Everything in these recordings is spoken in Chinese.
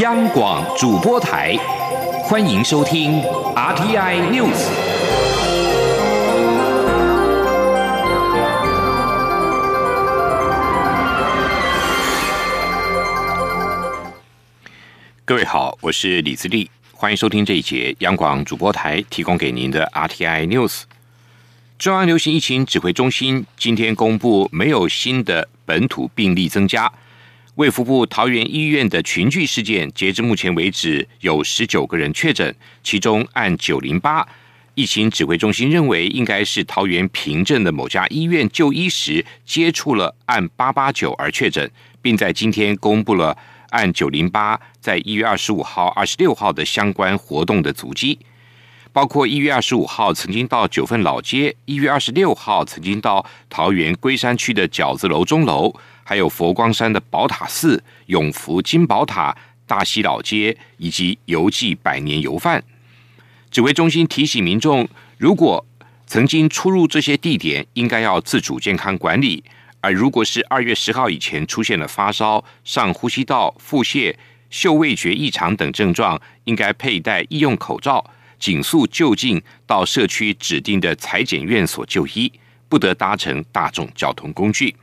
央广主播台，欢迎收听 RTI News。各位好，我是李自立，欢迎收听这一节央广主播台提供给您的 RTI News。中央流行疫情指挥中心今天公布，没有新的本土病例增加。卫福部桃园医院的群聚事件，截至目前为止有十九个人确诊，其中按九零八疫情指挥中心认为，应该是桃园平镇的某家医院就医时接触了按八八九而确诊，并在今天公布了按九零八在一月二十五号、二十六号的相关活动的足迹，包括一月二十五号曾经到九份老街，一月二十六号曾经到桃园龟山区的饺子楼钟楼。还有佛光山的宝塔寺、永福金宝塔、大溪老街以及游记百年油饭。指挥中心提醒民众，如果曾经出入这些地点，应该要自主健康管理；而如果是二月十号以前出现了发烧、上呼吸道、腹泻、嗅味觉异常等症状，应该佩戴医用口罩，紧速就近到社区指定的裁剪院所就医，不得搭乘大众交通工具。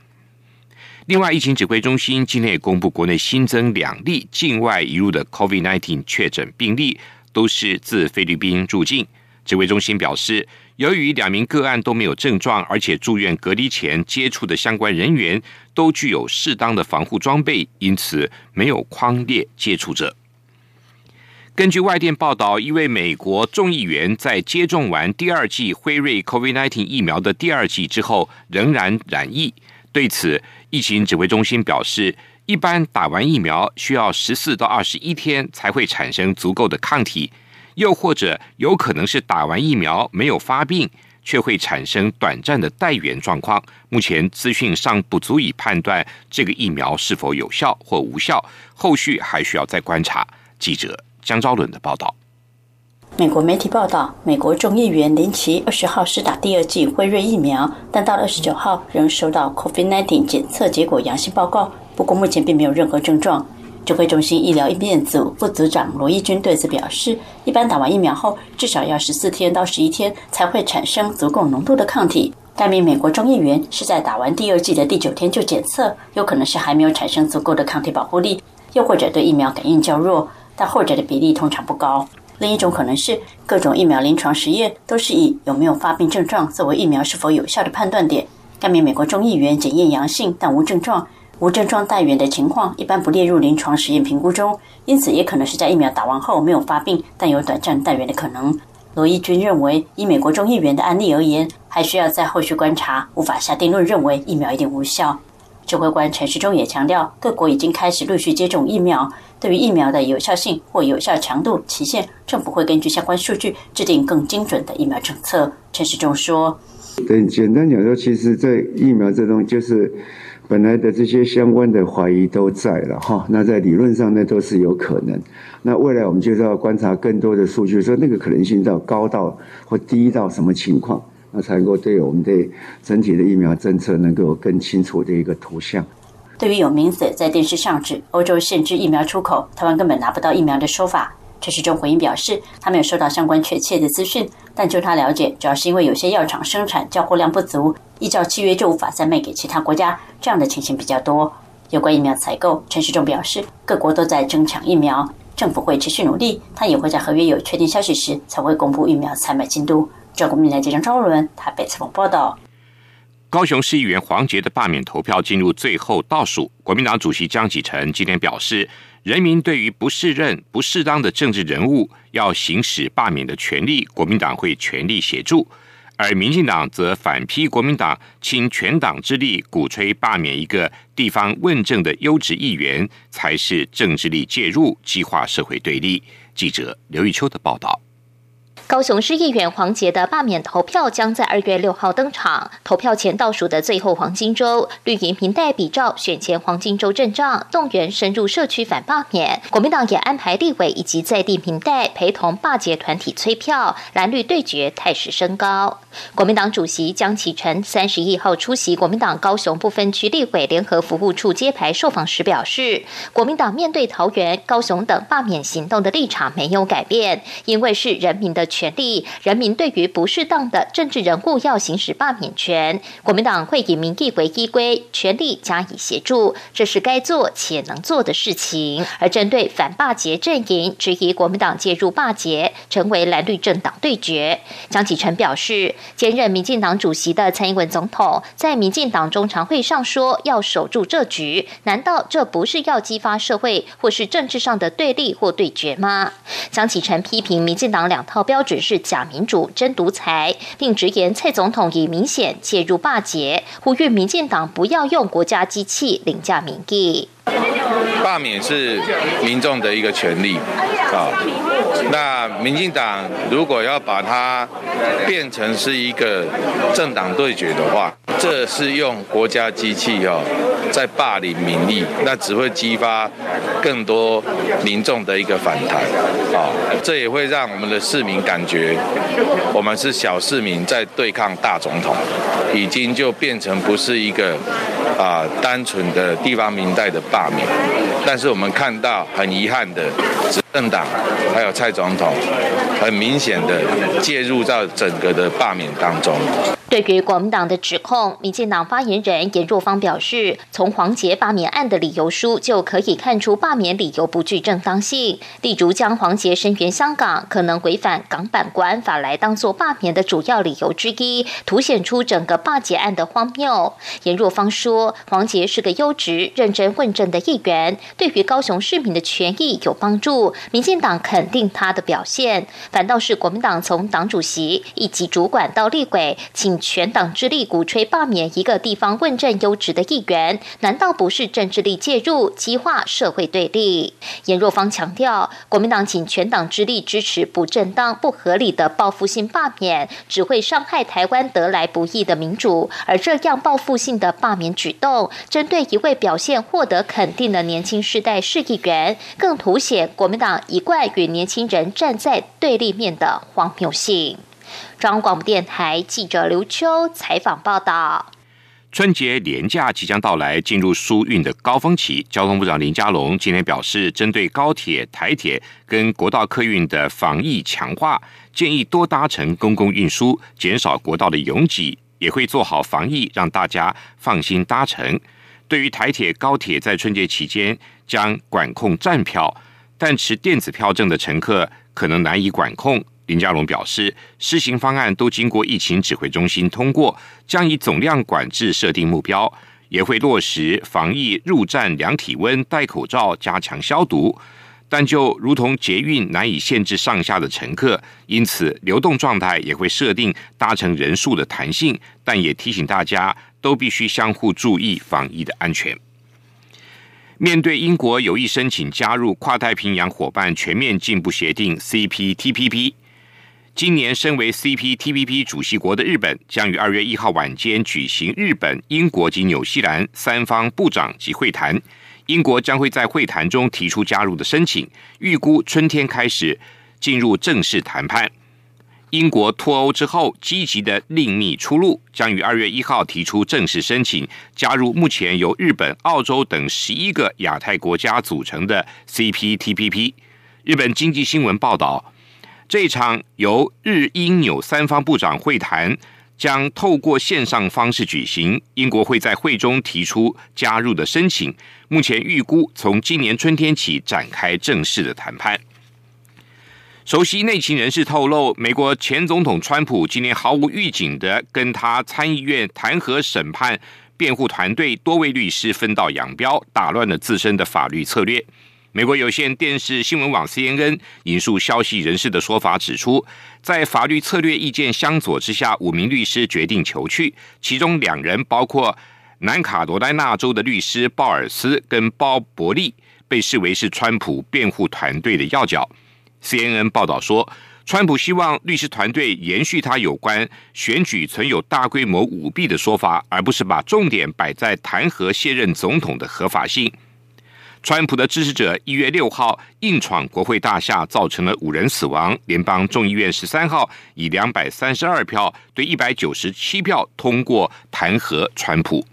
另外，疫情指挥中心今天也公布，国内新增两例境外移入的 COVID-19 确诊病例，都是自菲律宾入境。指挥中心表示，由于两名个案都没有症状，而且住院隔离前接触的相关人员都具有适当的防护装备，因此没有框列接触者。根据外电报道，一位美国众议员在接种完第二剂辉瑞 COVID-19 疫苗的第二剂之后，仍然染疫。对此，疫情指挥中心表示，一般打完疫苗需要十四到二十一天才会产生足够的抗体，又或者有可能是打完疫苗没有发病，却会产生短暂的带源状况。目前资讯尚不足以判断这个疫苗是否有效或无效，后续还需要再观察。记者江昭伦的报道。美国媒体报道，美国众议员林奇二十号施打第二剂辉瑞疫苗，但到了二十九号仍收到 COVID-19 检测结果阳性报告。不过目前并没有任何症状。指挥中心医疗应变组副组长罗义军对此表示，一般打完疫苗后至少要十四天到十一天才会产生足够浓度的抗体。该名美国众议员是在打完第二剂的第九天就检测，有可能是还没有产生足够的抗体保护力，又或者对疫苗感应较弱，但后者的比例通常不高。另一种可能是，各种疫苗临床实验都是以有没有发病症状作为疫苗是否有效的判断点。该名美国众议员检验阳性，但无症状，无症状带源的情况一般不列入临床实验评估中，因此也可能是在疫苗打完后没有发病，但有短暂带源的可能。罗伊军认为，以美国众议员的案例而言，还需要在后续观察，无法下定论认为疫苗一定无效。指挥官陈时中也强调，各国已经开始陆续接种疫苗。对于疫苗的有效性或有效强度期限，政府会根据相关数据制定更精准的疫苗政策。陈时中说：“对，简单讲说，其实在疫苗这东西，就是本来的这些相关的怀疑都在了哈。那在理论上呢，都是有可能。那未来我们就是要观察更多的数据，说那个可能性到高到或低到什么情况。”那才能够对我们对整体的疫苗政策能够有更清楚的一个图像。对于有名嘴在电视上指欧洲限制疫苗出口，台湾根本拿不到疫苗的说法，陈时中回应表示，他没有收到相关确切的资讯，但就他了解，主要是因为有些药厂生产交货量不足，依照契约就无法再卖给其他国家，这样的情形比较多。有关疫苗采购，陈时中表示，各国都在争抢疫苗，政府会持续努力，他也会在合约有确定消息时才会公布疫苗采买进度。中国民来记者张伦台北采访报道：高雄市议员黄杰的罢免投票进入最后倒数。国民党主席江启臣今天表示，人民对于不适任、不适当的政治人物要行使罢免的权利，国民党会全力协助；而民进党则反批国民党倾全党之力鼓吹罢免一个地方问政的优质议员，才是政治力介入，激化社会对立。记者刘玉秋的报道。高雄市议员黄杰的罢免投票将在二月六号登场。投票前倒数的最后黄金周，绿营平代比照选前黄金周阵仗，动员深入社区反罢免。国民党也安排立委以及在地平代陪同罢捷团体催票，蓝绿对决态势升高。国民党主席江启臣三十一号出席国民党高雄不分区立委联合服务处揭牌受访时表示，国民党面对桃园、高雄等罢免行动的立场没有改变，因为是人民的。权利，人民对于不适当的政治人物要行使罢免权，国民党会以民意为依归，全力加以协助，这是该做且能做的事情。而针对反罢节阵营质疑国民党介入罢节，成为蓝绿政党对决，江启臣表示，兼任民进党主席的蔡英文总统在民进党中常会上说要守住这局，难道这不是要激发社会或是政治上的对立或对决吗？江启臣批评民进党两套标。只是假民主真独裁，并直言蔡总统已明显介入霸捷，呼吁民进党不要用国家机器凌驾民意。罢免是民众的一个权利啊，那民进党如果要把它变成是一个政党对决的话，这是用国家机器哦在霸凌民意，那只会激发更多民众的一个反弹啊，这也会让我们的市民感觉我们是小市民在对抗大总统，已经就变成不是一个啊单纯的地方民代的。罢免，但是我们看到很遗憾的，执政党还有蔡总统，很明显的介入到整个的罢免当中。对于国民党的指控，民进党发言人严若芳表示，从黄杰罢免案的理由书就可以看出罢免理由不具正当性。例如，将黄杰声援香港可能违反港版国安法来当做罢免的主要理由之一，凸显出整个罢捷案的荒谬。严若芳说，黄杰是个优质、认真问政的议员，对于高雄市民的权益有帮助，民进党肯定他的表现。反倒是国民党从党主席以及主管到立委，请。全党之力鼓吹罢免一个地方问政优质的议员，难道不是政治力介入，激化社会对立？严若芳强调，国民党请全党之力支持不正当、不合理的报复性罢免，只会伤害台湾得来不易的民主。而这样报复性的罢免举动，针对一位表现获得肯定的年轻世代市议员，更凸显国民党一贯与年轻人站在对立面的荒谬性。中央广播电台记者刘秋采访报道：春节连假即将到来，进入疏运的高峰期。交通部长林佳龙今天表示，针对高铁、台铁跟国道客运的防疫强化，建议多搭乘公共运输，减少国道的拥挤，也会做好防疫，让大家放心搭乘。对于台铁、高铁在春节期间将管控站票，但持电子票证的乘客可能难以管控。林佳龙表示，施行方案都经过疫情指挥中心通过，将以总量管制设定目标，也会落实防疫入站量体温、戴口罩、加强消毒。但就如同捷运难以限制上下的乘客，因此流动状态也会设定搭乘人数的弹性，但也提醒大家都必须相互注意防疫的安全。面对英国有意申请加入跨太平洋伙伴全面进步协定 （CPTPP）。今年身为 CPTPP 主席国的日本，将于二月一号晚间举行日本、英国及纽西兰三方部长级会谈。英国将会在会谈中提出加入的申请，预估春天开始进入正式谈判。英国脱欧之后，积极的另觅出路，将于二月一号提出正式申请，加入目前由日本、澳洲等十一个亚太国家组成的 CPTPP。日本经济新闻报道。这场由日英纽三方部长会谈将透过线上方式举行，英国会在会中提出加入的申请。目前预估从今年春天起展开正式的谈判。熟悉内情人士透露，美国前总统川普今年毫无预警的跟他参议院弹劾审判辩护团队多位律师分道扬镳，打乱了自身的法律策略。美国有线电视新闻网 CNN 引述消息人士的说法指出，在法律策略意见相左之下，五名律师决定求去，其中两人包括南卡罗来纳州的律师鲍尔斯跟鲍伯利，被视为是川普辩护团队的要角。CNN 报道说，川普希望律师团队延续他有关选举存有大规模舞弊的说法，而不是把重点摆在弹劾卸任总统的合法性。川普的支持者一月六号硬闯国会大厦，造成了五人死亡。联邦众议院十三号以两百三十二票对一百九十七票通过弹劾川普。